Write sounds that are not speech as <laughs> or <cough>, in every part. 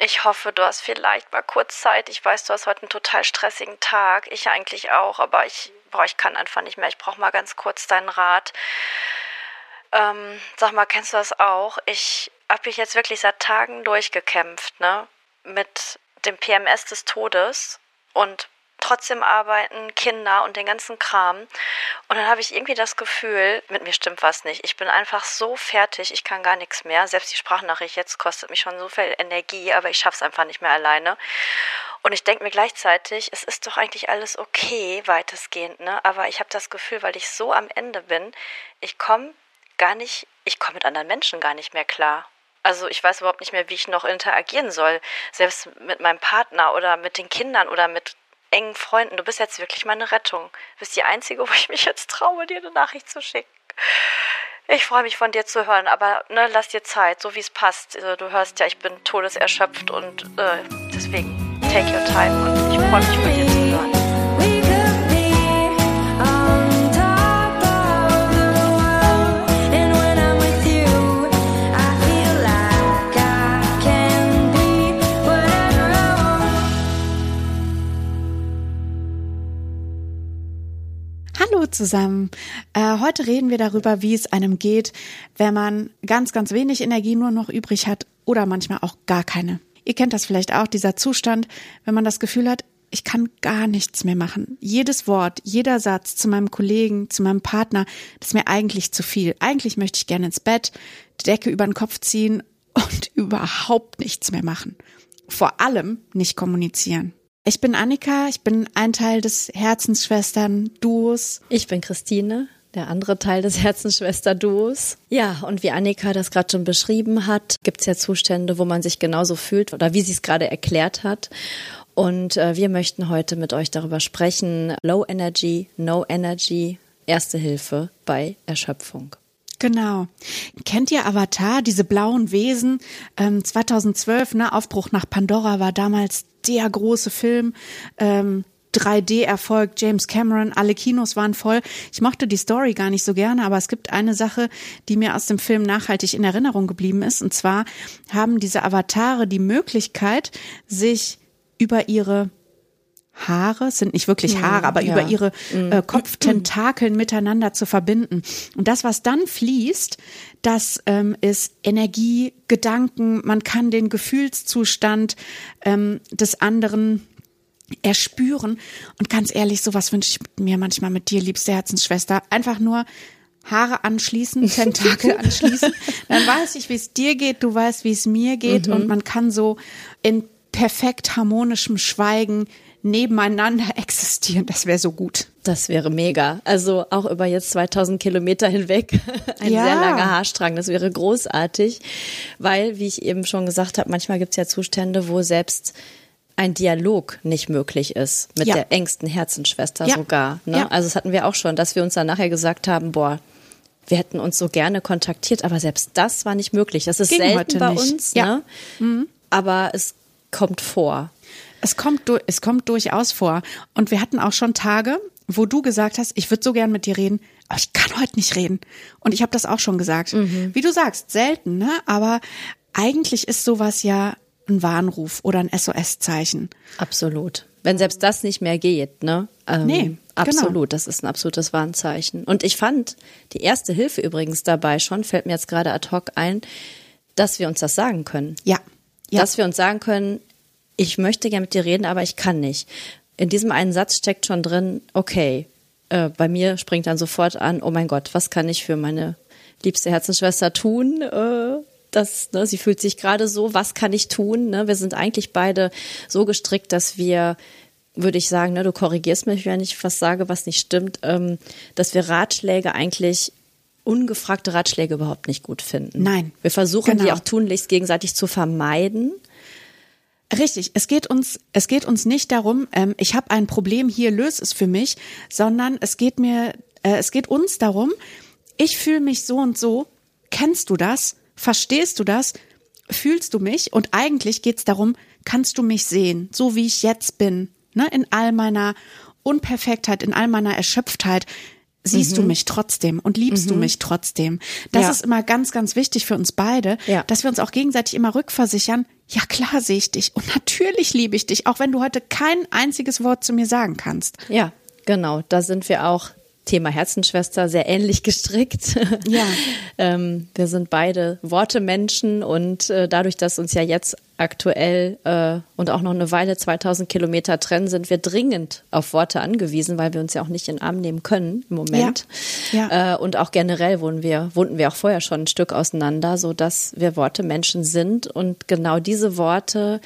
Ich hoffe, du hast vielleicht mal kurz Zeit. Ich weiß, du hast heute einen total stressigen Tag. Ich eigentlich auch, aber ich, boah, ich kann einfach nicht mehr. Ich brauche mal ganz kurz deinen Rat. Ähm, sag mal, kennst du das auch? Ich habe mich jetzt wirklich seit Tagen durchgekämpft, ne? Mit dem PMS des Todes und trotzdem arbeiten, Kinder und den ganzen Kram. Und dann habe ich irgendwie das Gefühl, mit mir stimmt was nicht. Ich bin einfach so fertig, ich kann gar nichts mehr. Selbst die Sprachnachricht jetzt kostet mich schon so viel Energie, aber ich schaffe es einfach nicht mehr alleine. Und ich denke mir gleichzeitig, es ist doch eigentlich alles okay, weitestgehend, ne? Aber ich habe das Gefühl, weil ich so am Ende bin, ich komme gar nicht, ich komme mit anderen Menschen gar nicht mehr klar. Also ich weiß überhaupt nicht mehr, wie ich noch interagieren soll, selbst mit meinem Partner oder mit den Kindern oder mit engen Freunden. Du bist jetzt wirklich meine Rettung. Du bist die Einzige, wo ich mich jetzt traue, dir eine Nachricht zu schicken. Ich freue mich von dir zu hören, aber ne, lass dir Zeit, so wie es passt. Also, du hörst ja, ich bin todeserschöpft und äh, deswegen take your time und ich freue mich von dir zu hören. Hallo zusammen. Äh, heute reden wir darüber, wie es einem geht, wenn man ganz, ganz wenig Energie nur noch übrig hat oder manchmal auch gar keine. Ihr kennt das vielleicht auch, dieser Zustand, wenn man das Gefühl hat, ich kann gar nichts mehr machen. Jedes Wort, jeder Satz zu meinem Kollegen, zu meinem Partner, das ist mir eigentlich zu viel. Eigentlich möchte ich gerne ins Bett, die Decke über den Kopf ziehen und <laughs> überhaupt nichts mehr machen. Vor allem nicht kommunizieren. Ich bin Annika, ich bin ein Teil des Herzensschwestern-Duos. Ich bin Christine, der andere Teil des Herzensschwester-Duos. Ja, und wie Annika das gerade schon beschrieben hat, gibt es ja Zustände, wo man sich genauso fühlt oder wie sie es gerade erklärt hat. Und äh, wir möchten heute mit euch darüber sprechen, Low Energy, No Energy, Erste Hilfe bei Erschöpfung. Genau. Kennt ihr Avatar, diese blauen Wesen? Ähm, 2012, ne, Aufbruch nach Pandora war damals der große Film. Ähm, 3D-Erfolg, James Cameron, alle Kinos waren voll. Ich mochte die Story gar nicht so gerne, aber es gibt eine Sache, die mir aus dem Film nachhaltig in Erinnerung geblieben ist. Und zwar haben diese Avatare die Möglichkeit, sich über ihre Haare, sind nicht wirklich Haare, aber ja. über ihre äh, Kopftentakeln miteinander zu verbinden. Und das, was dann fließt, das ähm, ist Energie, Gedanken, man kann den Gefühlszustand ähm, des anderen erspüren. Und ganz ehrlich, sowas wünsche ich mir manchmal mit dir, liebste Herzensschwester. Einfach nur Haare anschließen, <laughs> Tentakel anschließen. Dann weiß ich, wie es dir geht, du weißt, wie es mir geht. Und man kann so in perfekt harmonischem Schweigen nebeneinander <laughs> existieren. Das wäre so gut. Das wäre mega. Also auch über jetzt 2000 Kilometer hinweg <laughs> ein Ja. sehr langer Haarstrang. Das wäre großartig, weil, wie ich eben schon gesagt habe, manchmal gibt es ja Zustände, wo selbst ein Dialog nicht möglich ist mit Ja. der engsten Herzensschwester Ja. sogar. Ne? Also das hatten wir auch schon, dass wir uns dann nachher gesagt haben, boah, wir hätten uns so gerne kontaktiert, aber selbst das war nicht möglich. Das ist Ging selten bei nicht. uns, Ja. ne? aber es kommt vor. Es kommt, es kommt durchaus vor. Und wir hatten auch schon Tage, wo du gesagt hast, ich würde so gern mit dir reden, aber ich kann heute nicht reden. Und ich habe das auch schon gesagt. Wie du sagst, selten, ne? Aber eigentlich ist sowas ja ein Warnruf oder ein SOS-Zeichen. Absolut. Wenn selbst das nicht mehr geht, ne? Ähm, Nee, genau. Absolut, das ist ein absolutes Warnzeichen. Und ich fand die erste Hilfe übrigens dabei schon, fällt mir jetzt gerade ad hoc ein, dass wir uns das sagen können. Ja. Ja. Dass wir uns sagen können, ich möchte gerne mit dir reden, aber ich kann nicht. In diesem einen Satz steckt schon drin, okay, äh, bei mir springt dann sofort an, oh mein Gott, was kann ich für meine liebste Herzensschwester tun? Äh, das, ne, sie fühlt sich gerade so, was kann ich tun? Ne? Wir sind eigentlich beide so gestrickt, dass wir, würde ich sagen, ne, du korrigierst mich, wenn ich was sage, was nicht stimmt, ähm, dass wir Ratschläge eigentlich ungefragte Ratschläge überhaupt nicht gut finden. Nein. Wir versuchen genau. die auch tunlichst gegenseitig zu vermeiden. Richtig, es geht uns, es geht uns nicht darum, ähm, ich habe ein Problem, hier löse es für mich, sondern es geht mir, äh, es geht uns darum, ich fühle mich so und so, kennst du das? Verstehst du das? Fühlst du mich? Und eigentlich geht's darum, kannst du mich sehen, so wie ich jetzt bin, ne? in all meiner Unperfektheit, in all meiner Erschöpftheit. Siehst mhm. du mich trotzdem und liebst mhm. du mich trotzdem? Das ja. ist immer ganz, ganz wichtig für uns beide, ja. dass wir uns auch gegenseitig immer rückversichern. Ja, klar sehe ich dich und natürlich liebe ich dich, auch wenn du heute kein einziges Wort zu mir sagen kannst. Ja, genau. Da sind wir auch Thema Herzensschwester sehr ähnlich <laughs> gestrickt. Ja. <laughs> ähm, wir sind beide Wortemenschen und äh, dadurch, dass uns ja jetzt aktuell äh, und auch noch eine Weile 2000 Kilometer trennen, sind wir dringend auf Worte angewiesen, weil wir uns ja auch nicht in den Arm nehmen können im Moment. Ja. ja. Äh, und auch generell wohnen wir, wohnten wir auch vorher schon ein Stück auseinander, so dass wir Wortemenschen sind und genau diese Worte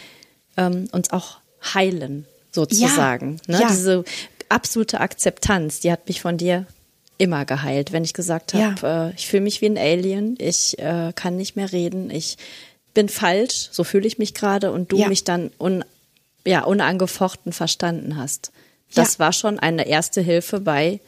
ähm, uns auch heilen sozusagen. Ja, ne? ja. Diese absolute Akzeptanz, die hat mich von dir immer geheilt, wenn ich gesagt habe, ja. äh, ich fühle mich wie ein Alien, ich äh, kann nicht mehr reden, ich bin falsch, so fühle ich mich gerade und du ja. mich dann un, ja, unangefochten verstanden hast. Das ja. war schon eine erste Hilfe bei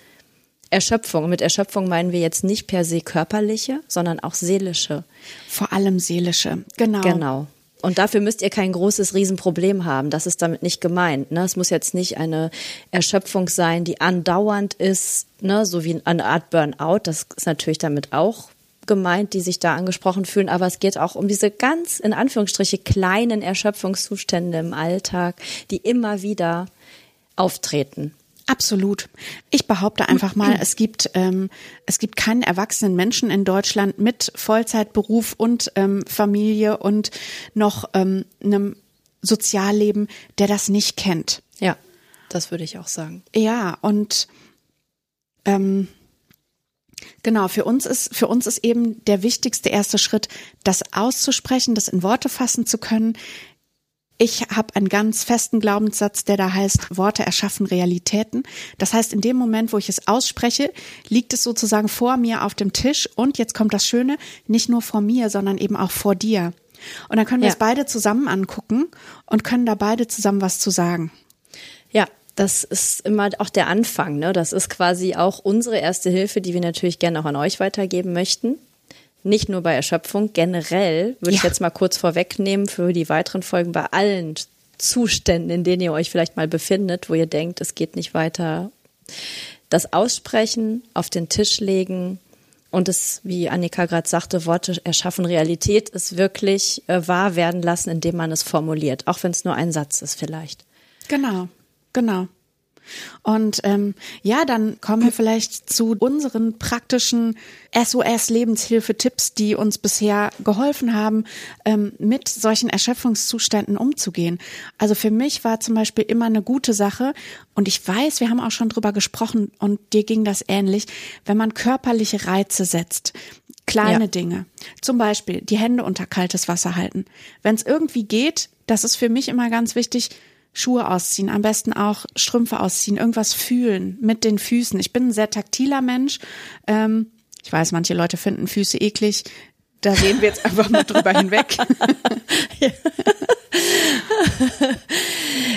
Erschöpfung. Und mit Erschöpfung meinen wir jetzt nicht per se körperliche, sondern auch seelische. Vor allem seelische, genau. Genau. Und dafür müsst ihr kein großes Riesenproblem haben. Das ist damit nicht gemeint. Ne? Es muss jetzt nicht eine Erschöpfung sein, die andauernd ist, ne? so wie eine Art Burnout. Das ist natürlich damit auch gemeint, die sich da angesprochen fühlen. Aber es geht auch um diese ganz, in Anführungsstriche, kleinen Erschöpfungszustände im Alltag, die immer wieder auftreten. Absolut. Ich behaupte einfach mal, es gibt ähm, es gibt keinen erwachsenen Menschen in Deutschland mit Vollzeitberuf und ähm, Familie und noch ähm, einem Sozialleben, der das nicht kennt. Ja, das würde ich auch sagen. Ja und ähm, Genau, für uns ist, für uns ist eben der wichtigste erste Schritt, das auszusprechen, das in Worte fassen zu können, ich habe einen ganz festen Glaubenssatz, der da heißt, Worte erschaffen Realitäten. Das heißt, in dem Moment, wo ich es ausspreche, liegt es sozusagen vor mir auf dem Tisch und jetzt kommt das Schöne, nicht nur vor mir, sondern eben auch vor dir. Und dann können wir ja. es beide zusammen angucken und können da beide zusammen was zu sagen. Ja, das ist immer auch der Anfang. Ne? Das ist quasi auch unsere erste Hilfe, die wir natürlich gerne auch an euch weitergeben möchten nicht nur bei Erschöpfung, generell würde ja. ich jetzt mal kurz vorwegnehmen für die weiteren Folgen bei allen Zuständen, in denen ihr euch vielleicht mal befindet, wo ihr denkt, es geht nicht weiter. Das Aussprechen, auf den Tisch legen und es, wie Annika gerade sagte, Worte erschaffen Realität, ist wirklich äh, wahr werden lassen, indem man es formuliert, auch wenn es nur ein Satz ist vielleicht. Genau, genau. Und ähm, ja, dann kommen wir vielleicht zu unseren praktischen SOS-Lebenshilfe-Tipps, die uns bisher geholfen haben, ähm, mit solchen Erschöpfungszuständen umzugehen. Also für mich war zum Beispiel immer eine gute Sache, und ich weiß, wir haben auch schon drüber gesprochen und dir ging das ähnlich, wenn man körperliche Reize setzt. Kleine ja. Dinge. Zum Beispiel die Hände unter kaltes Wasser halten. Wenn es irgendwie geht, das ist für mich immer ganz wichtig, Schuhe ausziehen, am besten auch Strümpfe ausziehen, irgendwas fühlen mit den Füßen. Ich bin ein sehr taktiler Mensch. Ähm, ich weiß, manche Leute finden Füße eklig. Da reden wir jetzt einfach mal drüber <laughs> hinweg. <laughs>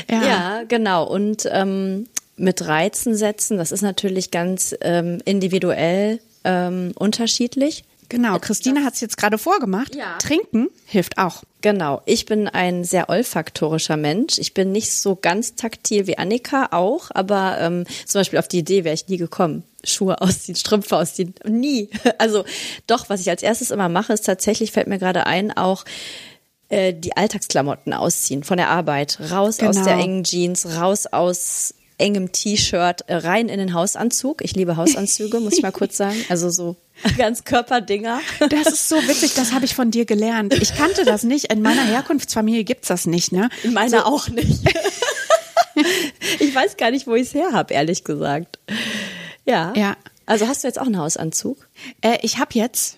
ja. ja. genau. Und ähm, mit Reizen setzen, das ist natürlich ganz ähm, individuell ähm, unterschiedlich. Genau, Christine hat es jetzt gerade vorgemacht. Ja. Trinken hilft auch. Genau, ich bin ein sehr olfaktorischer Mensch. Ich bin nicht so ganz taktil wie Annika auch, aber ähm, zum Beispiel auf die Idee wäre ich nie gekommen. Schuhe ausziehen, Strümpfe ausziehen, nie. <laughs> Also doch, was ich als erstes immer mache, ist tatsächlich, fällt mir gerade ein, auch äh, die Alltagsklamotten ausziehen von der Arbeit. Raus genau. aus der engen Jeans, raus aus engem T-Shirt äh, rein in den Hausanzug. Ich liebe Hausanzüge, muss ich mal kurz sagen. Also so <laughs> ganz Körperdinger. Das ist so witzig, das habe ich von dir gelernt. Ich kannte das nicht. In meiner Herkunftsfamilie gibt's das nicht, ne? In meiner so. auch nicht. <laughs> ich weiß gar nicht, wo ich es her habe, ehrlich gesagt. Ja. Ja. Also hast du jetzt auch einen Hausanzug? Äh, ich habe jetzt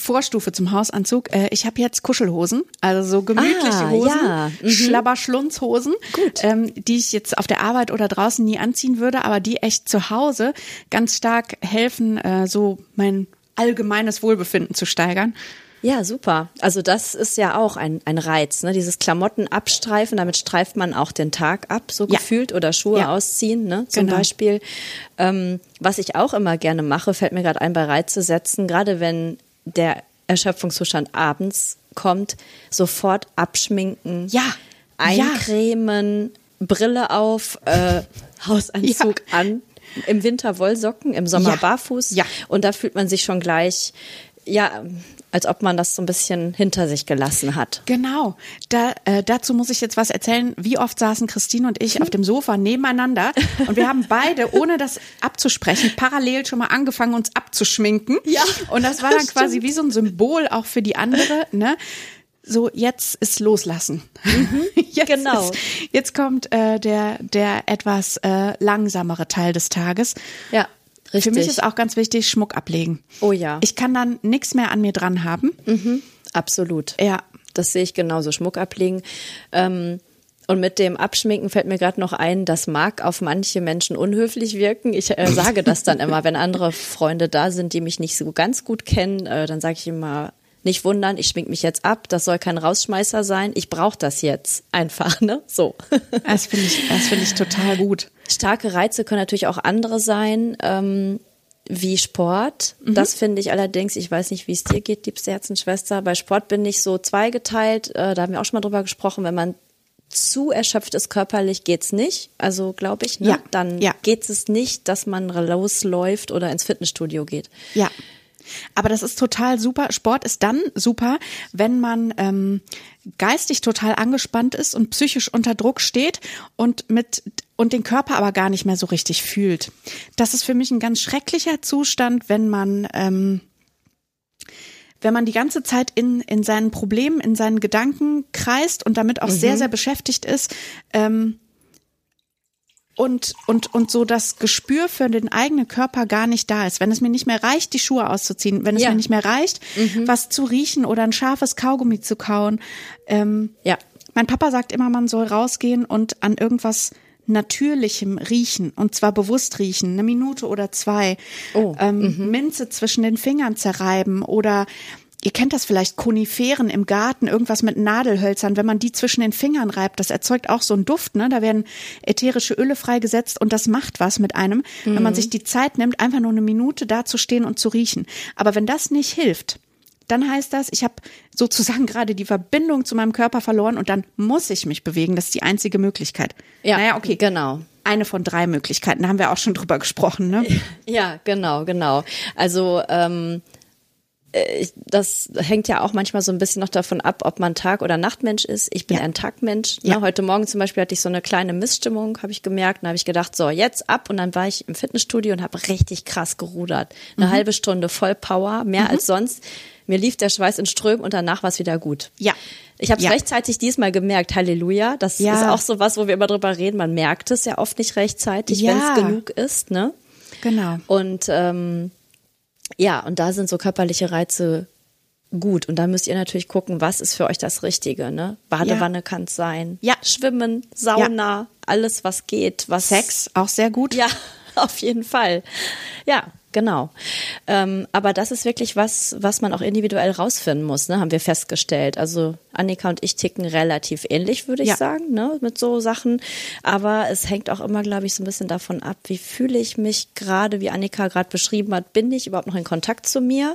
Vorstufe zum Hausanzug. Äh, ich habe jetzt Kuschelhosen, also so gemütliche Ah, Hosen, ja. Mhm. Schlabberschlunzhosen. Ähm, die ich jetzt auf der Arbeit oder draußen nie anziehen würde, aber die echt zu Hause ganz stark helfen, äh, so mein allgemeines Wohlbefinden zu steigern. Ja, super. Also das ist ja auch ein, ein Reiz, ne? Dieses Klamotten abstreifen, damit streift man auch den Tag ab, so Ja. gefühlt, oder Schuhe Ja. ausziehen, ne? Zum Genau. Beispiel. Ähm, was ich auch immer gerne mache, fällt mir gerade ein, bei Reize setzen, gerade wenn der Erschöpfungszustand abends kommt, sofort abschminken, Ja. eincremen, Brille auf, äh, Hausanzug an, im Winter Wollsocken, im Sommer Ja. barfuß. Ja. Und da fühlt man sich schon gleich, ja, als ob man das so ein bisschen hinter sich gelassen hat. Genau. Da, äh, dazu muss ich jetzt was erzählen. Wie oft saßen Christine und ich auf dem Sofa nebeneinander <laughs> und wir haben beide, ohne das abzusprechen, parallel schon mal angefangen, uns abzuschminken. Ja, Und das war dann das quasi wie so ein Symbol auch für die andere, ne? So, jetzt ist loslassen. <laughs> jetzt Mhm. genau. Ist, jetzt kommt äh, der, der etwas äh, langsamere Teil des Tages. Ja, richtig. Für mich ist auch ganz wichtig, Schmuck ablegen. Oh ja. Ich kann dann nichts mehr an mir dran haben. Absolut. Ja. Das sehe ich genauso. Schmuck ablegen. Ähm, und mit dem Abschminken fällt mir gerade noch ein, das mag auf manche Menschen unhöflich wirken. Ich äh, sage das dann immer, wenn andere Freunde da sind, die mich nicht so ganz gut kennen, äh, dann sage ich immer, nicht wundern, ich schmink mich jetzt ab, das soll kein Rausschmeißer sein, ich brauche das jetzt einfach, ne? So. <laughs> Das finde ich, das finde ich total gut. Starke Reize können natürlich auch andere sein, ähm, wie Sport. Das finde ich allerdings, ich weiß nicht, wie es dir geht, liebste Herzensschwester. Bei Sport bin ich so zweigeteilt, äh, da haben wir auch schon mal drüber gesprochen, wenn man zu erschöpft ist körperlich, geht's nicht. Also glaube ich, ne? Ja, dann ja. geht es nicht, dass man losläuft oder ins Fitnessstudio geht. Ja. Aber das ist total super. Sport ist dann super, wenn man ähm, geistig total angespannt ist und psychisch unter Druck steht und mit und den Körper aber gar nicht mehr so richtig fühlt. Das ist für mich ein ganz schrecklicher Zustand, wenn man ähm, wenn man die ganze Zeit in, in seinen Problemen, in seinen Gedanken kreist und damit auch sehr, sehr beschäftigt ist, ähm, und, und, und so das Gespür für den eigenen Körper gar nicht da ist. Wenn es mir nicht mehr reicht, die Schuhe auszuziehen, wenn es Ja. mir nicht mehr reicht, was zu riechen oder ein scharfes Kaugummi zu kauen. Ähm, Ja. mein Papa sagt immer, man soll rausgehen und an irgendwas Natürlichem riechen und zwar bewusst riechen, eine Minute oder zwei. Oh, Ähm, Minze zwischen den Fingern zerreiben oder Ihr kennt das vielleicht, Koniferen im Garten, irgendwas mit Nadelhölzern. Wenn man die zwischen den Fingern reibt, das erzeugt auch so einen Duft, ne? Da werden ätherische Öle freigesetzt und das macht was mit einem, wenn man sich die Zeit nimmt, einfach nur eine Minute da zu stehen und zu riechen. Aber wenn das nicht hilft, dann heißt das, ich habe sozusagen <laughs> gerade die Verbindung zu meinem Körper verloren und dann muss ich mich bewegen. Das ist die einzige Möglichkeit. Ja, naja, okay. genau. Eine von drei Möglichkeiten, da haben wir auch schon drüber gesprochen, ne? Ja, genau, genau. Also ähm, äh, ich- das hängt ja auch manchmal so ein bisschen noch davon ab, ob man Tag- oder Nachtmensch ist. Ich bin Ja. ein Tagmensch. Ja. Ne? Heute Morgen zum Beispiel hatte ich so eine kleine Missstimmung, habe ich gemerkt. Dann habe ich gedacht, so jetzt ab. Und dann war ich im Fitnessstudio und habe richtig krass gerudert. Eine Mhm. halbe Stunde voll Power, mehr als sonst. Mir lief der Schweiß in Strömen und danach war es wieder gut. Ja. Ich habe es Ja. rechtzeitig diesmal gemerkt. Halleluja. Das Ja. ist auch so was, wo wir immer drüber reden. Man merkt es ja oft nicht rechtzeitig, wenn es genug ist. Ne? Genau. Und ähm, ja, und da sind so körperliche Reize gut. Und da müsst ihr natürlich gucken, was ist für euch das Richtige. Ne? Badewanne kann es sein. Ja. Schwimmen, Sauna, alles, was geht. Was Sex, auch sehr gut. Ja, <laughs> auf jeden Fall. Ja, genau. Ähm, aber das ist wirklich was, was man auch individuell rausfinden muss, ne? haben wir festgestellt. Also Annika und ich ticken relativ ähnlich, würde ich Ja. sagen, ne? mit so Sachen. Aber es hängt auch immer, glaube ich, so ein bisschen davon ab, wie fühle ich mich gerade, wie Annika gerade beschrieben hat, bin ich überhaupt noch in Kontakt zu mir?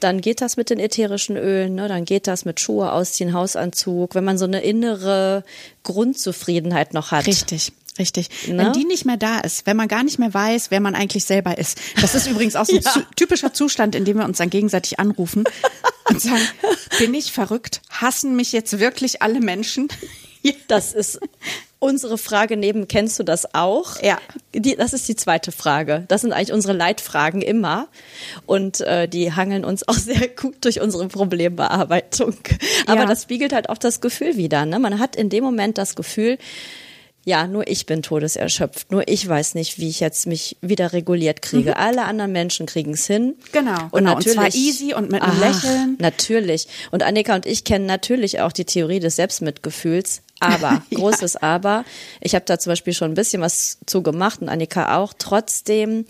Dann geht das mit den ätherischen Ölen, ne? dann geht das mit Schuhe ausziehen, Hausanzug, wenn man so eine innere Grundzufriedenheit noch hat. Richtig. Richtig. Ne? Wenn die nicht mehr da ist, wenn man gar nicht mehr weiß, wer man eigentlich selber ist. Das ist übrigens auch so ein <laughs> Ja. zu, typischer Zustand, in dem wir uns dann gegenseitig anrufen und sagen, bin ich verrückt? Hassen mich jetzt wirklich alle Menschen? <laughs> Das ist unsere Frage neben, kennst du das auch? Ja. Die, das ist die zweite Frage. Das sind eigentlich unsere Leitfragen immer. Und äh, die hangeln uns auch <laughs> sehr gut durch unsere Problembearbeitung. Aber Ja. das spiegelt halt auch das Gefühl wieder. Ne? Man hat in dem Moment das Gefühl, ja, nur ich bin todeserschöpft. Nur ich weiß nicht, wie ich jetzt mich wieder reguliert kriege. Alle anderen Menschen kriegen es hin. Genau, Und genau. Und natürlich. zwar easy und mit einem Ach, Lächeln. Natürlich. Und Annika und ich kennen natürlich auch die Theorie des Selbstmitgefühls. Aber, <laughs> Ja. großes Aber, ich habe da zum Beispiel schon ein bisschen was zu gemacht und Annika auch. Trotzdem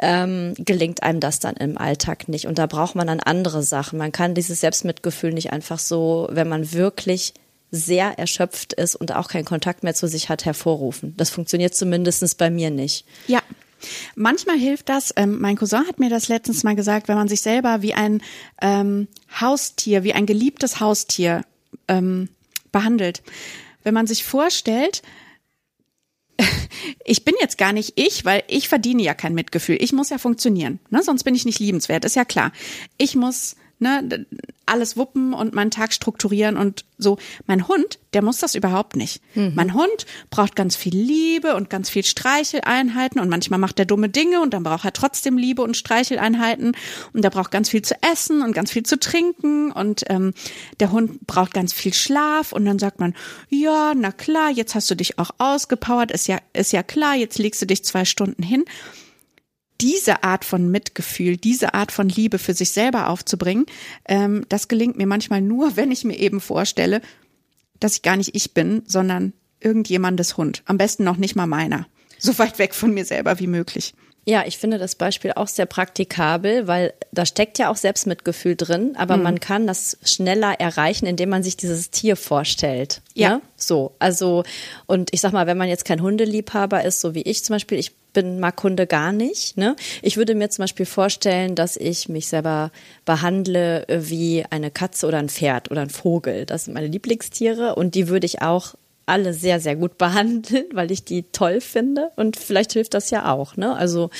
ähm, gelingt einem das dann im Alltag nicht. Und da braucht man dann andere Sachen. Man kann dieses Selbstmitgefühl nicht einfach so, wenn man wirklich sehr erschöpft ist und auch keinen Kontakt mehr zu sich hat, hervorrufen. Das funktioniert zumindest bei mir nicht. Ja. Manchmal hilft das, ähm, mein Cousin hat mir das letztens mal gesagt, wenn man sich selber wie ein ähm, Haustier, wie ein geliebtes Haustier ähm, behandelt. Wenn man sich vorstellt, <laughs> ich bin jetzt gar nicht ich, weil ich verdiene ja kein Mitgefühl. Ich muss ja funktionieren, ne? sonst bin ich nicht liebenswert, ist ja klar. Ich muss ne, alles wuppen und meinen Tag strukturieren und so. Mein Hund, der muss das überhaupt nicht. Mein Hund braucht ganz viel Liebe und ganz viel Streicheleinheiten und manchmal macht er dumme Dinge und dann braucht er trotzdem Liebe und Streicheleinheiten und er braucht ganz viel zu essen und ganz viel zu trinken und ähm, der Hund braucht ganz viel Schlaf und dann sagt man, ja, na klar, jetzt hast du dich auch ausgepowert, ist ja, ist ja klar, jetzt legst du dich zwei Stunden hin diese Art von Mitgefühl, diese Art von Liebe für sich selber aufzubringen, ähm, das gelingt mir manchmal nur, <laughs> wenn ich mir eben vorstelle, dass ich gar nicht ich bin, sondern irgendjemandes Hund. Am besten noch nicht mal meiner. <laughs> So weit weg von mir selber wie möglich. Ja, ich finde das Beispiel auch sehr praktikabel, weil da steckt ja auch Selbstmitgefühl drin, aber Mhm. man kann das schneller erreichen, indem man sich dieses Tier vorstellt. Ja. Ne? So, also, und ich sag mal, wenn man jetzt kein Hundeliebhaber ist, so wie ich zum Beispiel, ich bin, mag Hunde gar nicht, ne? Ich würde mir zum Beispiel vorstellen, dass ich mich selber behandle wie eine Katze oder ein Pferd oder ein Vogel. Das sind meine Lieblingstiere und die würde ich auch alle sehr, sehr gut <laughs> behandeln, weil ich die toll finde. Und vielleicht hilft das ja auch. Ne? Also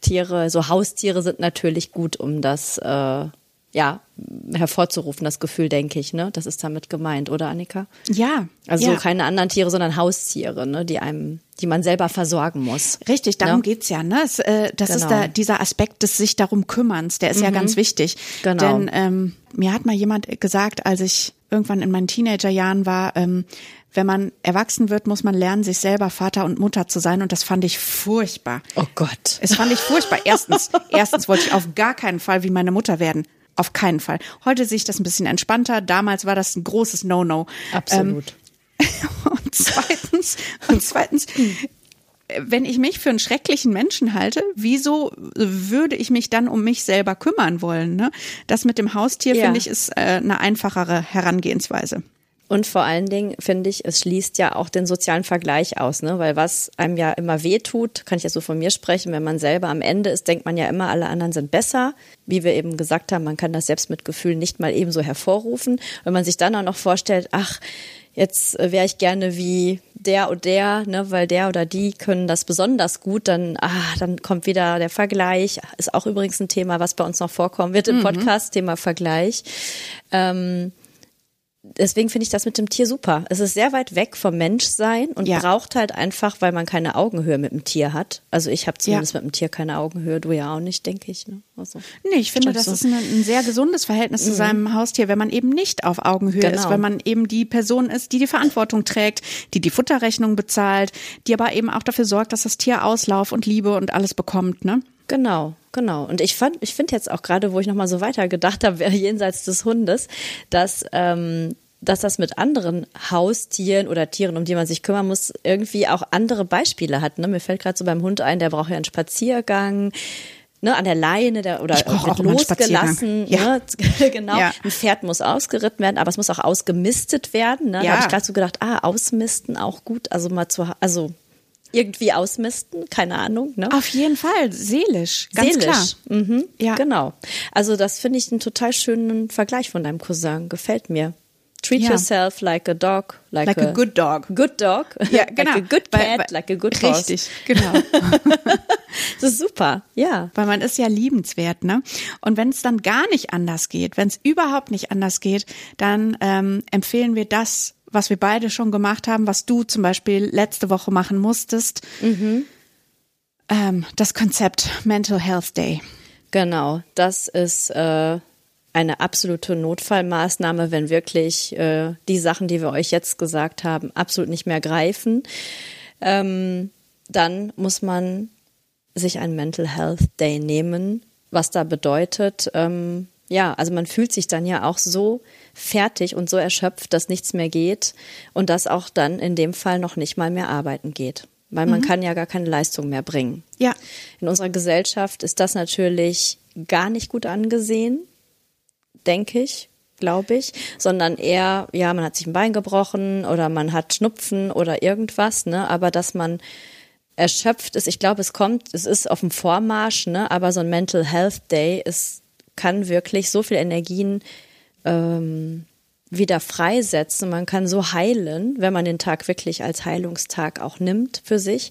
Tiere, so Haustiere sind natürlich gut, um das äh, ja hervorzurufen, das Gefühl, denke ich. Ne? Das ist damit gemeint, oder Annika? Ja. Also ja. keine anderen Tiere, sondern Haustiere, ne? die einem, die man selber versorgen muss. Richtig, darum Ne? geht's ja. Ne? Es, äh, das ist Genau. da dieser Aspekt des sich darum kümmerns, der ist ja ganz wichtig. Genau. Denn ähm, mir hat mal jemand gesagt, als ich irgendwann in meinen Teenagerjahren war, ähm, wenn man erwachsen wird, muss man lernen, sich selber Vater und Mutter zu sein. Und das fand ich furchtbar. Oh Gott. Es fand ich furchtbar. Erstens, <laughs> erstens wollte ich auf gar keinen Fall wie meine Mutter werden. Auf keinen Fall. Heute sehe ich das ein bisschen entspannter. Damals war das ein großes No-No. Absolut. <laughs> Und zweitens, und zweitens, wenn ich mich für einen schrecklichen Menschen halte, wieso würde ich mich dann um mich selber kümmern wollen? Ne? Das mit dem Haustier, Ja. finde ich, ist äh, eine einfachere Herangehensweise. Und vor allen Dingen finde ich, es schließt ja auch den sozialen Vergleich aus, ne? Weil was einem ja immer weh tut, kann ich jetzt so von mir sprechen, wenn man selber am Ende ist, denkt man ja immer, alle anderen sind besser. Wie wir eben gesagt haben, man kann das Selbstmitgefühl nicht mal ebenso hervorrufen. Wenn man sich dann auch noch vorstellt, ach, jetzt wäre ich gerne wie der und der, ne, weil der oder die können das besonders gut, dann, ah, dann kommt wieder der Vergleich. Ist auch übrigens ein Thema, was bei uns noch vorkommen wird im Podcast, Thema Vergleich. Ähm, deswegen finde ich das mit dem Tier super. Es ist sehr weit weg vom Menschsein und Ja. braucht halt einfach, weil man keine Augenhöhe mit dem Tier hat. Also ich habe zumindest mit dem Tier keine Augenhöhe, du ja auch nicht, denke ich. Ne? Also. Nee, ich finde, das so. ist ein, ein sehr gesundes Verhältnis zu seinem Haustier, wenn man eben nicht auf Augenhöhe Genau. ist, wenn man eben die Person ist, die die Verantwortung trägt, die die Futterrechnung bezahlt, die aber eben auch dafür sorgt, dass das Tier Auslauf und Liebe und alles bekommt, ne? Genau, genau. Und ich fand, ich finde jetzt auch gerade, wo ich nochmal so weiter gedacht habe, <laughs> jenseits des Hundes, dass, ähm, dass das mit anderen Haustieren oder Tieren, um die man sich kümmern muss, irgendwie auch andere Beispiele hat. Ne? Mir fällt gerade so beim Hund ein, der braucht ja einen Spaziergang. Ne, an der Leine der, oder wird losgelassen. Ja. Ne? <laughs> genau. Ja. Ein Pferd muss ausgeritten werden, aber es muss auch ausgemistet werden. Ne? Da Ja. habe ich gerade so gedacht, ah, ausmisten auch gut. Also mal zu, also irgendwie ausmisten, keine Ahnung. Ne? Auf jeden Fall, seelisch, ganz Seelisch. klar. Mhm. Ja. Genau. Also das finde ich einen total schönen Vergleich von deinem Cousin. Gefällt mir. Treat Ja. yourself like a dog, like, Like a good dog. Good dog. Ja, genau. <laughs> like a good cat, weil- like a good horse. Richtig, genau. <laughs> <laughs> Das ist super. Ja. Weil man ist ja liebenswert, ne? Und wenn es dann gar nicht anders geht, wenn es überhaupt nicht anders geht, dann ähm, empfehlen wir das, was wir beide schon gemacht haben, was du zum Beispiel letzte Woche machen musstest. Mhm. Ähm, das Konzept Mental Health Day. Genau, das ist äh, eine absolute Notfallmaßnahme, wenn wirklich äh, die Sachen, die wir euch jetzt gesagt haben, absolut nicht mehr greifen. Ähm, dann muss man sich einen Mental Health Day nehmen, was da bedeutet. Ähm, ja, also man fühlt sich dann ja auch so fertig und so erschöpft, dass nichts mehr geht und dass auch dann in dem Fall noch nicht mal mehr arbeiten geht. Weil man mhm. kann ja gar keine Leistung mehr bringen. Ja. In unserer Gesellschaft ist das natürlich gar nicht gut angesehen, denke ich, glaube ich, sondern eher, ja, man hat sich ein Bein gebrochen oder man hat Schnupfen oder irgendwas, ne? Aber dass man erschöpft ist, ich glaube, es kommt, es ist auf dem Vormarsch, ne? Aber so ein Mental Health Day ist, kann wirklich so viel Energien ähm, wieder freisetzen. Man kann so heilen, wenn man den Tag wirklich als Heilungstag auch nimmt für sich,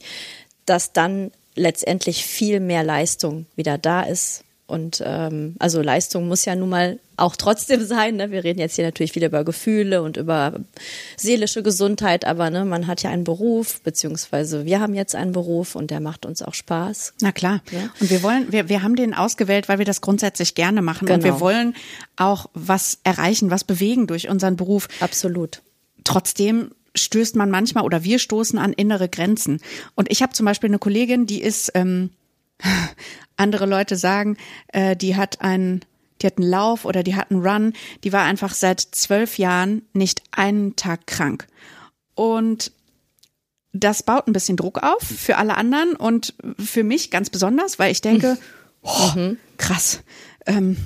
dass dann letztendlich viel mehr Leistung wieder da ist und ähm, also Leistung muss ja nun mal auch trotzdem <laughs> sein. Ne? Wir reden jetzt hier natürlich viel über Gefühle und über seelische Gesundheit, aber ne, man hat ja einen Beruf, beziehungsweise wir haben jetzt einen Beruf und der macht uns auch Spaß. Na klar. Ja? Und wir wollen, wir, wir haben den ausgewählt, weil wir das grundsätzlich gerne machen. Genau. Und wir genau. wollen auch was erreichen, was bewegen durch unseren Beruf. Absolut. Trotzdem stößt man manchmal oder wir stoßen an innere Grenzen. Und ich habe zum Beispiel eine Kollegin, die ist ähm, <laughs> andere Leute sagen, äh, die hat einen, die hat einen Lauf oder die hat einen Run, die war einfach seit zwölf Jahren nicht einen Tag krank. Und das baut ein bisschen Druck auf für alle anderen und für mich ganz besonders, weil ich denke, oh, mhm. krass, ähm,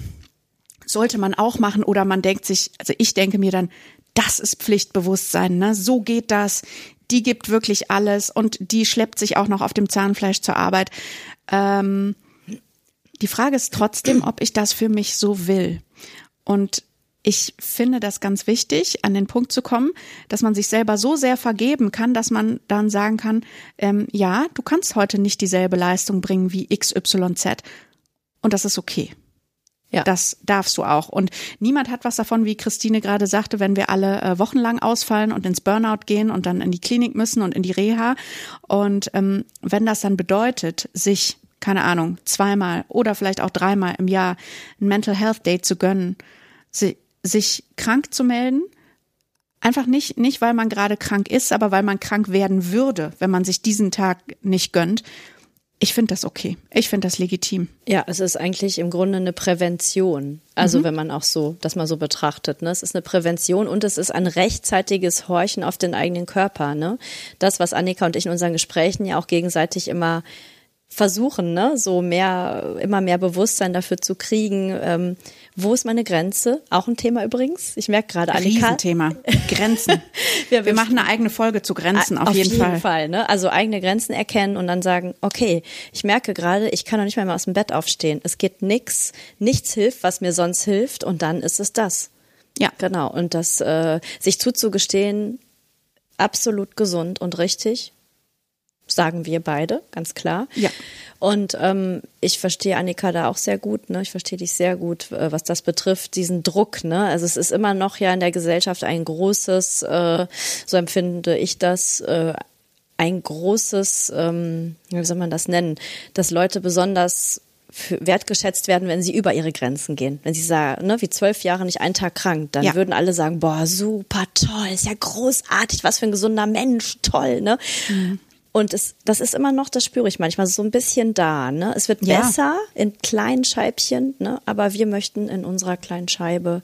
sollte man auch machen oder man denkt sich, also ich denke mir dann, das ist Pflichtbewusstsein, ne? So geht das. Die gibt wirklich alles und die schleppt sich auch noch auf dem Zahnfleisch zur Arbeit. Ähm, die Frage ist trotzdem, ob ich das für mich so will. Und ich finde das ganz wichtig, an den Punkt zu kommen, dass man sich selber so sehr vergeben kann, dass man dann sagen kann, ähm, ja, du kannst heute nicht dieselbe Leistung bringen wie XYZ. Und das ist okay. Ja. Das darfst du auch. Und niemand hat was davon, wie Christine gerade sagte, wenn wir alle äh, wochenlang ausfallen und ins Burnout gehen und dann in die Klinik müssen und in die Reha. Und ähm, wenn das dann bedeutet, sich keine Ahnung, zweimal oder vielleicht auch dreimal im Jahr ein Mental Health Day zu gönnen, sich krank zu melden, einfach nicht, nicht weil man gerade krank ist, aber weil man krank werden würde, wenn man sich diesen Tag nicht gönnt. Ich finde das okay. Ich finde das legitim. Ja, es ist eigentlich im Grunde eine Prävention. Also mhm. wenn man auch so, das mal so betrachtet, ne? Es ist eine Prävention und es ist ein rechtzeitiges Horchen auf den eigenen Körper, ne? Das, was Annika und ich in unseren Gesprächen ja auch gegenseitig immer versuchen, ne, so mehr, immer mehr Bewusstsein dafür zu kriegen. Ähm, wo ist meine Grenze? Auch ein Thema übrigens. Ich merke gerade, Annika. Riesenthema. Grenzen. <laughs> wir, wir, machen eine eigene Folge zu Grenzen, auf, auf jeden, jeden Fall. Fall ne? Also eigene Grenzen erkennen und dann sagen, okay, ich merke gerade, ich kann noch nicht mal aus dem Bett aufstehen. Es geht nix, nichts hilft, was mir sonst hilft und dann ist es das. Ja. Genau. Und das, äh, sich zuzugestehen, absolut gesund und richtig sagen wir beide, ganz klar. Ja. Und ähm, ich verstehe Annika da auch sehr gut, ne? Ich verstehe dich sehr gut, äh, was das betrifft, diesen Druck, ne? Also es ist immer noch ja in der Gesellschaft ein großes, äh, so empfinde ich das, äh, ein großes, ähm, wie soll man das nennen, dass Leute besonders wertgeschätzt werden, wenn sie über ihre Grenzen gehen. Wenn sie sagen, ne, wie zwölf Jahre nicht einen Tag krank, dann ja. würden alle sagen, boah, super toll, ist ja großartig, was für ein gesunder Mensch, toll, ne? Mhm. Und es, das ist immer noch, das spüre ich manchmal, so ein bisschen da. Ne? Es wird ja. besser in kleinen Scheibchen, ne? aber wir möchten in unserer kleinen Scheibe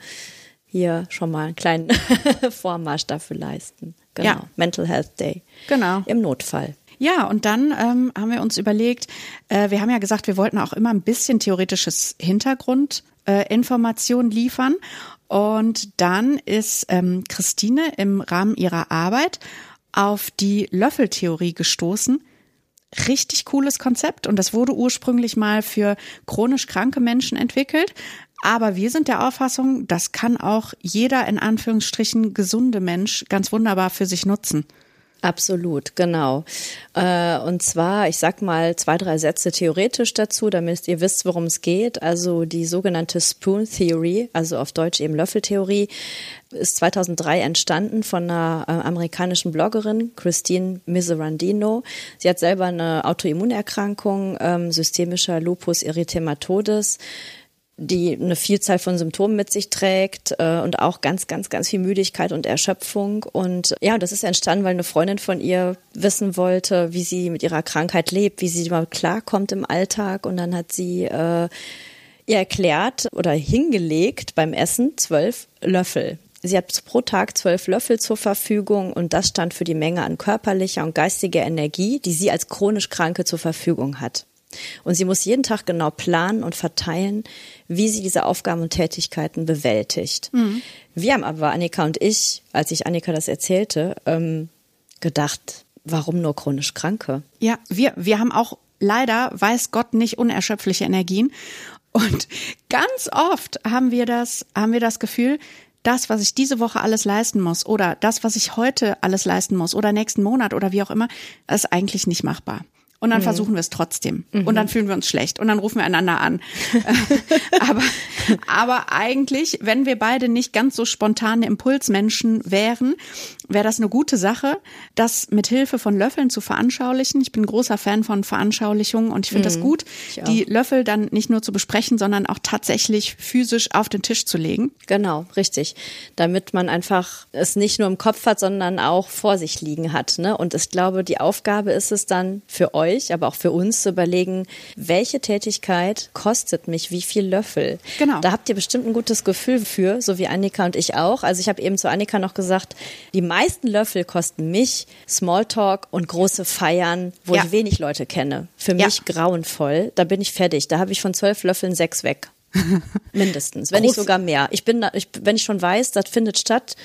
hier schon mal einen kleinen <laughs> Vormarsch dafür leisten. Genau. Ja. Mental Health Day. Genau. Im Notfall. Ja, und dann ähm, haben wir uns überlegt, äh, wir haben ja gesagt, wir wollten auch immer ein bisschen theoretisches Hintergrundinformation äh, liefern. Und dann ist ähm, Christine im Rahmen ihrer Arbeit auf die Löffeltheorie gestoßen. Richtig cooles Konzept und das wurde ursprünglich mal für chronisch kranke Menschen entwickelt. Aber wir sind der Auffassung, das kann auch jeder in Anführungsstrichen gesunde Mensch ganz wunderbar für sich nutzen. Absolut, genau. Äh, und zwar, ich sag mal zwei, drei Sätze theoretisch dazu, damit ihr wisst, worum es geht. Also die sogenannte Spoon Theory, also auf Deutsch eben Löffeltheorie, ist 2003 entstanden von einer äh, amerikanischen Bloggerin, Christine Miserandino. Sie hat selber eine Autoimmunerkrankung, ähm, systemischer Lupus erythematodes die eine Vielzahl von Symptomen mit sich trägt äh, und auch ganz, ganz, ganz viel Müdigkeit und Erschöpfung. Und ja, das ist entstanden, weil eine Freundin von ihr wissen wollte, wie sie mit ihrer Krankheit lebt, wie sie mal klarkommt im Alltag. Und dann hat sie äh, ihr erklärt oder hingelegt beim Essen zwölf Löffel. Sie hat pro Tag zwölf Löffel zur Verfügung und das stand für die Menge an körperlicher und geistiger Energie, die sie als chronisch Kranke zur Verfügung hat. Und sie muss jeden Tag genau planen und verteilen, wie sie diese Aufgaben und Tätigkeiten bewältigt. Mhm. Wir haben aber, Annika und ich, als ich Annika das erzählte, ähm, gedacht, warum nur chronisch Kranke? Ja, wir, wir haben auch leider, weiß Gott, nicht unerschöpfliche Energien. Und ganz oft haben wir das, haben wir das Gefühl, das, was ich diese Woche alles leisten muss oder das, was ich heute alles leisten muss oder nächsten Monat oder wie auch immer, ist eigentlich nicht machbar und dann mhm. versuchen wir es trotzdem. Mhm. Und dann fühlen wir uns schlecht und dann rufen wir einander an. <laughs> aber, aber eigentlich, wenn wir beide nicht ganz so spontane Impulsmenschen wären, wäre das eine gute Sache, das mit Hilfe von Löffeln zu veranschaulichen. Ich bin großer Fan von Veranschaulichungen und ich finde mhm. das gut, die Löffel dann nicht nur zu besprechen, sondern auch tatsächlich physisch auf den Tisch zu legen. Genau, richtig. Damit man einfach es nicht nur im Kopf hat, sondern auch vor sich liegen hat. Ne? Und ich glaube, die Aufgabe ist es dann für euch, euch, aber auch für uns zu überlegen, welche Tätigkeit kostet mich wie viel Löffel. Genau. Da habt ihr bestimmt ein gutes Gefühl für, so wie Annika und ich auch. Also ich habe eben zu Annika noch gesagt, die meisten Löffel kosten mich Smalltalk und große Feiern, wo ja. ich wenig Leute kenne. Für mich ja. grauenvoll. Da bin ich fertig. Da habe ich von zwölf Löffeln sechs weg. <laughs> Mindestens, wenn Groß. nicht sogar mehr. Ich bin da, ich, wenn ich schon weiß, das findet statt,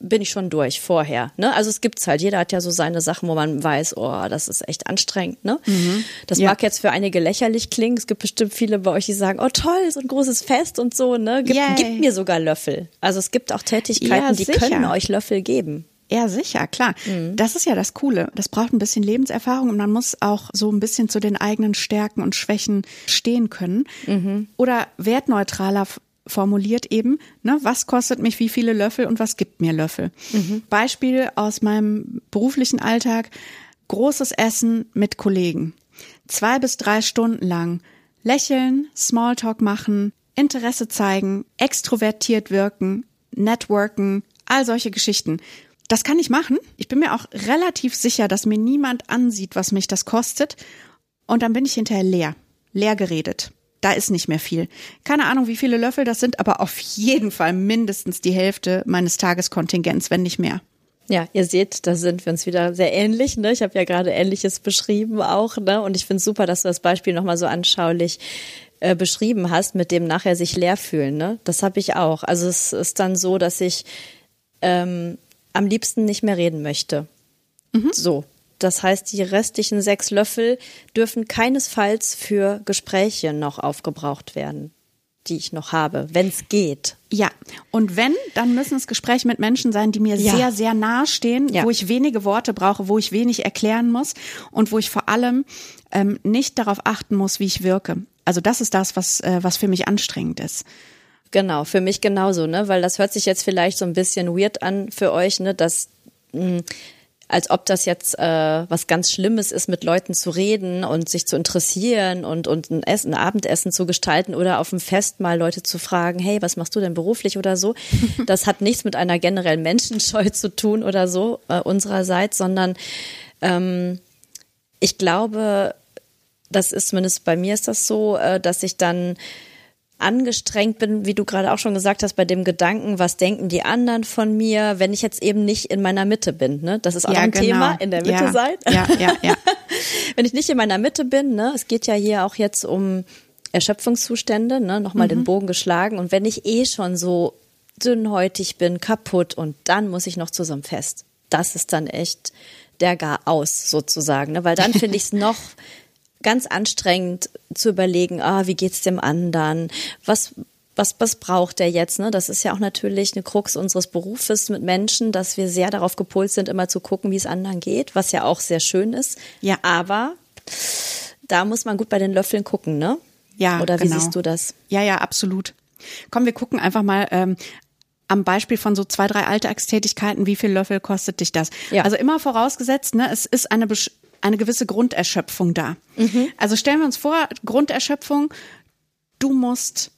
bin ich schon durch vorher. Ne? Also es gibt's halt. Jeder hat ja so seine Sachen, wo man weiß, oh, das ist echt anstrengend. Ne? Mhm. Das ja. mag jetzt für einige lächerlich klingen. Es gibt bestimmt viele bei euch, die sagen, oh toll, so ein großes Fest und so. Ne? Gib, gib mir sogar Löffel. Also es gibt auch Tätigkeiten, ja, die können euch Löffel geben. Ja, sicher, klar. Mhm. Das ist ja das Coole. Das braucht ein bisschen Lebenserfahrung und man muss auch so ein bisschen zu den eigenen Stärken und Schwächen stehen können. Mhm. Oder wertneutraler formuliert eben, ne, was kostet mich wie viele Löffel und was gibt mir Löffel. Mhm. Beispiel aus meinem beruflichen Alltag, großes Essen mit Kollegen. Zwei bis drei Stunden lang lächeln, Smalltalk machen, Interesse zeigen, extrovertiert wirken, networken, all solche Geschichten. Das kann ich machen. Ich bin mir auch relativ sicher, dass mir niemand ansieht, was mich das kostet. Und dann bin ich hinterher leer, leer geredet da ist nicht mehr viel. Keine Ahnung, wie viele Löffel das sind, aber auf jeden Fall mindestens die Hälfte meines Tageskontingents, wenn nicht mehr. Ja, ihr seht, da sind wir uns wieder sehr ähnlich. Ne? Ich habe ja gerade Ähnliches beschrieben auch. Ne? Und ich finde super, dass du das Beispiel nochmal so anschaulich äh, beschrieben hast, mit dem nachher sich leer fühlen. Ne? Das habe ich auch. Also es ist dann so, dass ich ähm, am liebsten nicht mehr reden möchte. Mhm. So, das heißt, die restlichen sechs Löffel dürfen keinesfalls für Gespräche noch aufgebraucht werden, die ich noch habe, wenn es geht. Ja, und wenn, dann müssen es Gespräche mit Menschen sein, die mir ja. sehr, sehr nahe stehen, ja. wo ich wenige Worte brauche, wo ich wenig erklären muss und wo ich vor allem ähm, nicht darauf achten muss, wie ich wirke. Also das ist das, was, äh, was für mich anstrengend ist. Genau, für mich genauso, ne? Weil das hört sich jetzt vielleicht so ein bisschen weird an für euch, ne? Dass mh, hm, als ob das jetzt äh, was ganz Schlimmes ist, mit Leuten zu reden und sich zu interessieren und, und ein, Essen, ein Abendessen zu gestalten oder auf dem Fest mal Leute zu fragen, hey, was machst du denn beruflich oder so. <laughs> Das hat nichts mit einer generellen Menschenscheu zu tun oder so äh, unsererseits, sondern ähm, ich glaube, das ist zumindest bei mir ist das so, äh, dass ich dann angestrengt bin, wie du gerade auch schon gesagt hast, bei dem Gedanken, was denken die anderen von mir, wenn ich jetzt eben nicht in meiner Mitte bin. Ne? Das ist auch ja, ein genau. Thema, in der Mitte ja. sein. Ja, ja, ja. <laughs> wenn ich nicht in meiner Mitte bin, ne, es geht ja hier auch jetzt um Erschöpfungszustände, ne, nochmal mhm. den Bogen geschlagen. Und wenn ich eh schon so dünnhäutig bin, kaputt und dann muss ich noch zu so einem Fest. Das ist dann echt der gar aus sozusagen, ne? weil dann finde <laughs> ich es noch ganz anstrengend zu überlegen, ah, wie geht's dem anderen? Was was, was braucht der jetzt? Ne? Das ist ja auch natürlich eine Krux unseres Berufes mit Menschen, dass wir sehr darauf gepolt sind, immer zu gucken, wie es anderen geht, was ja auch sehr schön ist. Ja. Aber da muss man gut bei den Löffeln gucken, ne? Ja, Oder wie genau. siehst du das? Ja, ja, absolut. Komm, wir gucken einfach mal ähm, am Beispiel von so zwei, drei Alltagstätigkeiten, wie viel Löffel kostet dich das? Ja. Also immer vorausgesetzt, ne, es ist eine, eine gewisse Grunderschöpfung da. Mhm. Also stellen wir uns vor, Grunderschöpfung, du musst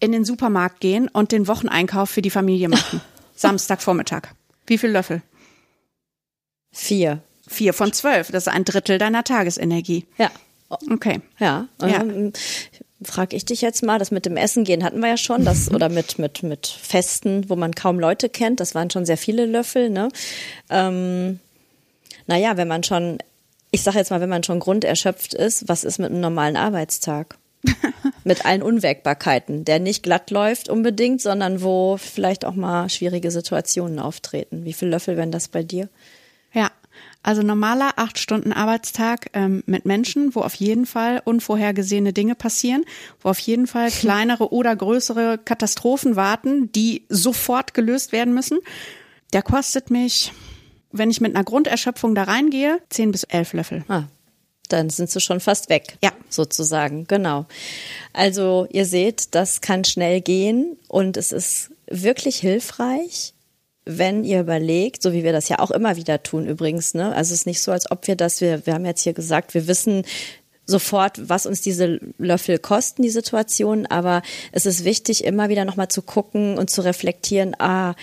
in den Supermarkt gehen und den Wocheneinkauf für die Familie machen. <laughs> Samstagvormittag. Wie viel Löffel? Vier. Vier von zwölf. Das ist ein Drittel deiner Tagesenergie. Ja. Okay. Ja. Ja. Ähm, Frag ich dich jetzt mal, das mit dem Essen gehen hatten wir ja schon, das oder mit mit mit Festen, wo man kaum Leute kennt, das waren schon sehr viele Löffel, ne? Ähm, naja, wenn man schon, ich sage jetzt mal, wenn man schon grunderschöpft ist, was ist mit einem normalen Arbeitstag? <laughs> mit allen Unwägbarkeiten, der nicht glatt läuft unbedingt, sondern wo vielleicht auch mal schwierige Situationen auftreten. Wie viele Löffel wären das bei dir? Ja, also normaler acht Stunden Arbeitstag ähm, mit Menschen, wo auf jeden Fall unvorhergesehene Dinge passieren, wo auf jeden Fall <laughs> kleinere oder größere Katastrophen warten, die sofort gelöst werden müssen. Der kostet mich, wenn ich mit einer Grunderschöpfung da reingehe, zehn bis elf Löffel. Ah, dann sind sie schon fast weg. Ja. Sozusagen, genau. Also ihr seht, das kann schnell gehen und es ist wirklich hilfreich, wenn ihr überlegt, so wie wir das ja auch immer wieder tun übrigens, ne? Also es ist nicht so, als ob wir das, wir, wir haben jetzt hier gesagt, wir wissen sofort, was uns diese Löffel kosten, die Situation, aber es ist wichtig, immer wieder nochmal zu gucken und zu reflektieren, ah,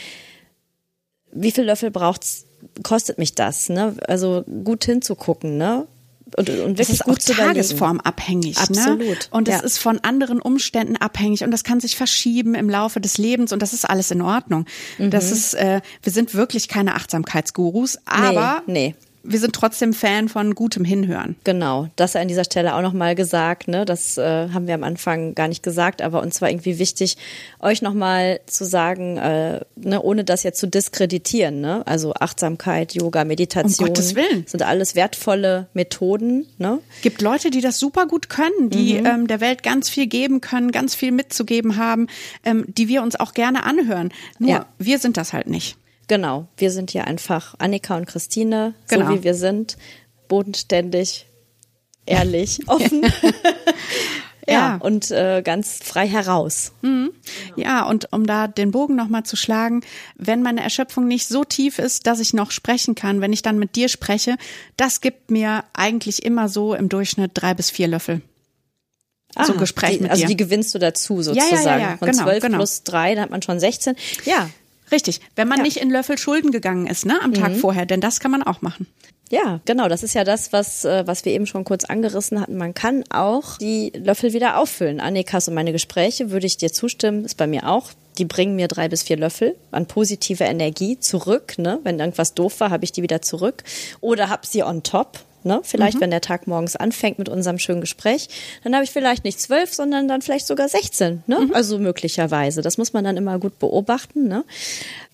wie viel Löffel braucht's, kostet mich das, ne? Also gut hinzugucken, ne? Und, und Das wirklich ist gut auch zu überlegen. tagesformabhängig. Ne? Absolut, Und es ja. ist von anderen Umständen abhängig und das kann sich verschieben im Laufe des Lebens und das ist alles in Ordnung. Das Mhm. ist, äh, wir sind wirklich keine Achtsamkeitsgurus, aber nee. Wir sind trotzdem Fan von gutem Hinhören. Genau, das an dieser Stelle auch nochmal gesagt, ne? Das äh, haben wir am Anfang gar nicht gesagt, aber uns war irgendwie wichtig, euch nochmal zu sagen, äh, ne, ohne das jetzt zu diskreditieren, ne? Also Achtsamkeit, Yoga, Meditation Gottes Willen. sind alles wertvolle Methoden, ne? Gibt Leute, die das super gut können, die Mhm. ähm, der Welt ganz viel geben können, ganz viel mitzugeben haben, ähm, die wir uns auch gerne anhören. Nur Ja. wir sind das halt nicht. Genau, wir sind hier einfach Annika und Christine, Genau. so wie wir sind, bodenständig, ehrlich, <laughs> offen. <laughs> ja, Ja. und äh, ganz frei heraus. Ja, und um da den Bogen nochmal zu schlagen, wenn meine Erschöpfung nicht so tief ist, dass ich noch sprechen kann, wenn ich dann mit dir spreche, das gibt mir eigentlich immer so im Durchschnitt drei bis vier Löffel. so ein Gespräch die, mit also dir. die gewinnst du dazu ja, ja, sozusagen. ja, Von genau, 12 genau. plus 3, dann hat man schon 16. Ja, Richtig, wenn man Ja. nicht in Löffel Schulden gegangen ist, ne, am Mhm. Tag vorher, denn das kann man auch machen. ja, genau. Das ist ja das, was, äh, was wir eben schon kurz angerissen hatten. Man kann auch die Löffel wieder auffüllen. Annikas und meine Gespräche würde ich dir zustimmen, ist bei mir auch. Die bringen mir drei bis vier Löffel an positive Energie zurück. Ne? Wenn irgendwas doof war, habe ich die wieder zurück. Oder hab sie on top. Ne? Vielleicht, wenn der Tag morgens anfängt mit unserem schönen Gespräch, dann habe ich vielleicht nicht zwölf, sondern dann vielleicht sogar 16. Ne? Also möglicherweise. Das muss man dann immer gut beobachten. Ne?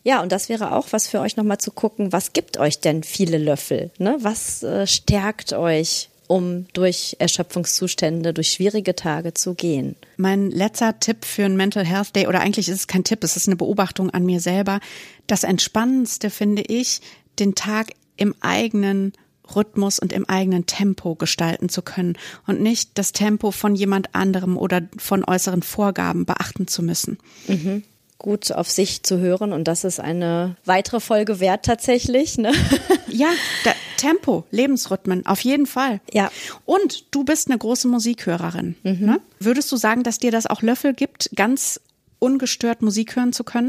Ja, und das wäre auch was für euch nochmal zu gucken, was gibt euch denn viele Löffel? Ne? Was äh, stärkt euch, um durch Erschöpfungszustände, durch schwierige Tage zu gehen? Mein letzter Tipp für einen Mental Health Day, oder eigentlich ist es kein Tipp, es ist eine Beobachtung an mir selber. Das Entspannendste finde ich, den Tag im eigenen Rhythmus und im eigenen Tempo gestalten zu können und nicht das Tempo von jemand anderem oder von äußeren Vorgaben beachten zu müssen. Gut auf sich zu hören und das ist eine weitere Folge wert tatsächlich. Ne? <laughs> Ja, da, Tempo, Lebensrhythmen, auf jeden Fall. Ja. Und du bist eine große Musikhörerin. Ne? Würdest du sagen, dass dir das auch Löffel gibt, ganz ungestört Musik hören zu können?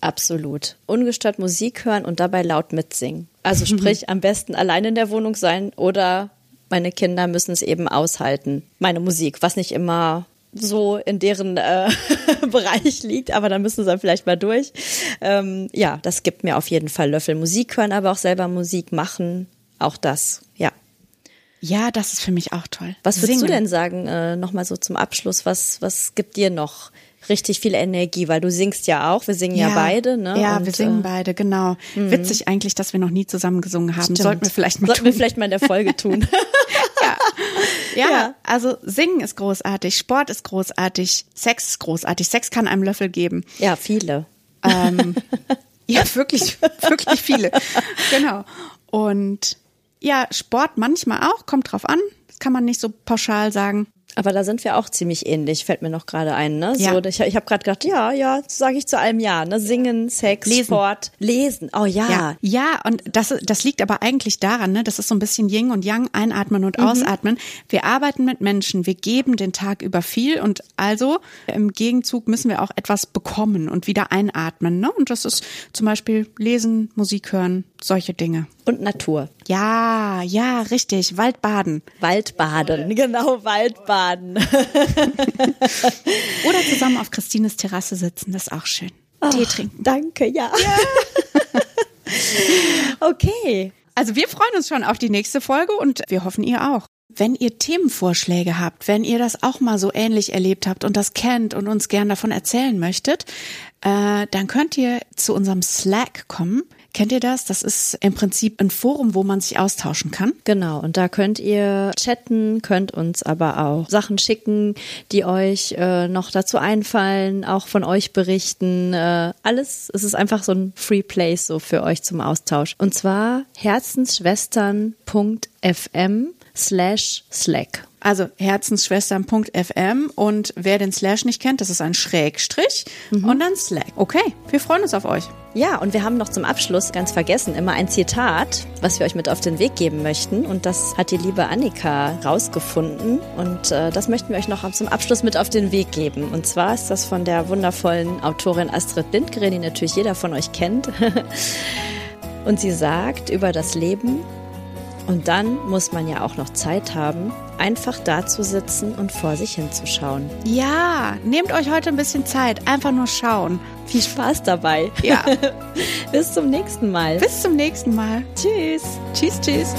Absolut. Ungestört Musik hören und dabei laut mitsingen. Also sprich, <laughs> am besten allein in der Wohnung sein oder meine Kinder müssen es eben aushalten. Meine Musik, was nicht immer so in deren äh, <laughs> Bereich liegt, aber dann müssen sie dann vielleicht mal durch. Ähm, ja, das gibt mir auf jeden Fall Löffel. Musik hören, aber auch selber Musik machen, auch das, ja. Ja, das ist für mich auch toll. Was würdest Singen. du denn sagen, äh, nochmal so zum Abschluss, was, was gibt dir noch richtig viel Energie? Weil du singst ja auch, wir singen ja, beide, ne? Ja, Und, wir singen äh, beide, genau. Witzig eigentlich, dass wir noch nie zusammen gesungen haben. stimmt. Sollten wir vielleicht mal Sollten tun. wir vielleicht mal in der Folge tun. <laughs> <laughs> Ja, Ja. also Singen ist großartig, Sport ist großartig, Sex ist großartig. Sex kann einem Löffel geben. ja, viele. Ähm, <laughs> ja, wirklich, wirklich viele. Genau. Und ja, Sport manchmal auch, kommt drauf an. Das kann man nicht so pauschal sagen. Aber da sind wir auch ziemlich ähnlich, fällt mir noch gerade ein. Ne? So, Ja. ich ich habe gerade gedacht, ja, ja, sage ich zu allem ja. Ne? Singen, Sex, Lesen. Sport, Lesen. Oh ja. Ja, ja, und das, das liegt aber eigentlich daran, ne, das ist so ein bisschen Yin und Yang, einatmen und ausatmen. Wir arbeiten mit Menschen, wir geben den Tag über viel und also im Gegenzug müssen wir auch etwas bekommen und wieder einatmen. Ne? Und das ist zum Beispiel Lesen, Musik hören, solche Dinge. Und Natur. Ja, ja, richtig, Waldbaden. Waldbaden, <laughs> genau, Waldbaden. <laughs> Oder zusammen auf Christines Terrasse sitzen, das ist auch schön. Tee trinken. Danke, ja. <laughs> okay. Also wir freuen uns schon auf die nächste Folge und wir hoffen ihr auch. Wenn ihr Themenvorschläge habt, wenn ihr das auch mal so ähnlich erlebt habt und das kennt und uns gern davon erzählen möchtet, äh, dann könnt ihr zu unserem Slack kommen. Kennt ihr das? Das ist im Prinzip ein Forum, wo man sich austauschen kann. Genau, und da könnt ihr chatten, könnt uns aber auch Sachen schicken, die euch äh, noch dazu einfallen, auch von euch berichten. Äh, alles, es ist einfach so ein Free Place so für euch zum Austausch. Und zwar herzensschwestern.fm slash Slack. Also herzensschwestern.fm und wer den Slash nicht kennt, das ist ein Schrägstrich und dann Slack. Okay, wir freuen uns auf euch. Ja, und wir haben noch zum Abschluss ganz vergessen immer ein Zitat, was wir euch mit auf den Weg geben möchten. Und das hat die liebe Annika rausgefunden. Und äh, das möchten wir euch noch zum Abschluss mit auf den Weg geben. Und zwar ist das von der wundervollen Autorin Astrid Lindgren, die natürlich jeder von euch kennt. <laughs> und sie sagt über das Leben, und dann muss man ja auch noch Zeit haben, einfach da zu sitzen und vor sich hinzuschauen. Ja, nehmt euch heute ein bisschen Zeit, einfach nur schauen. Viel Spaß dabei. Ja, <laughs> Bis zum nächsten Mal. bis zum nächsten Mal. Tschüss. Tschüss, tschüss.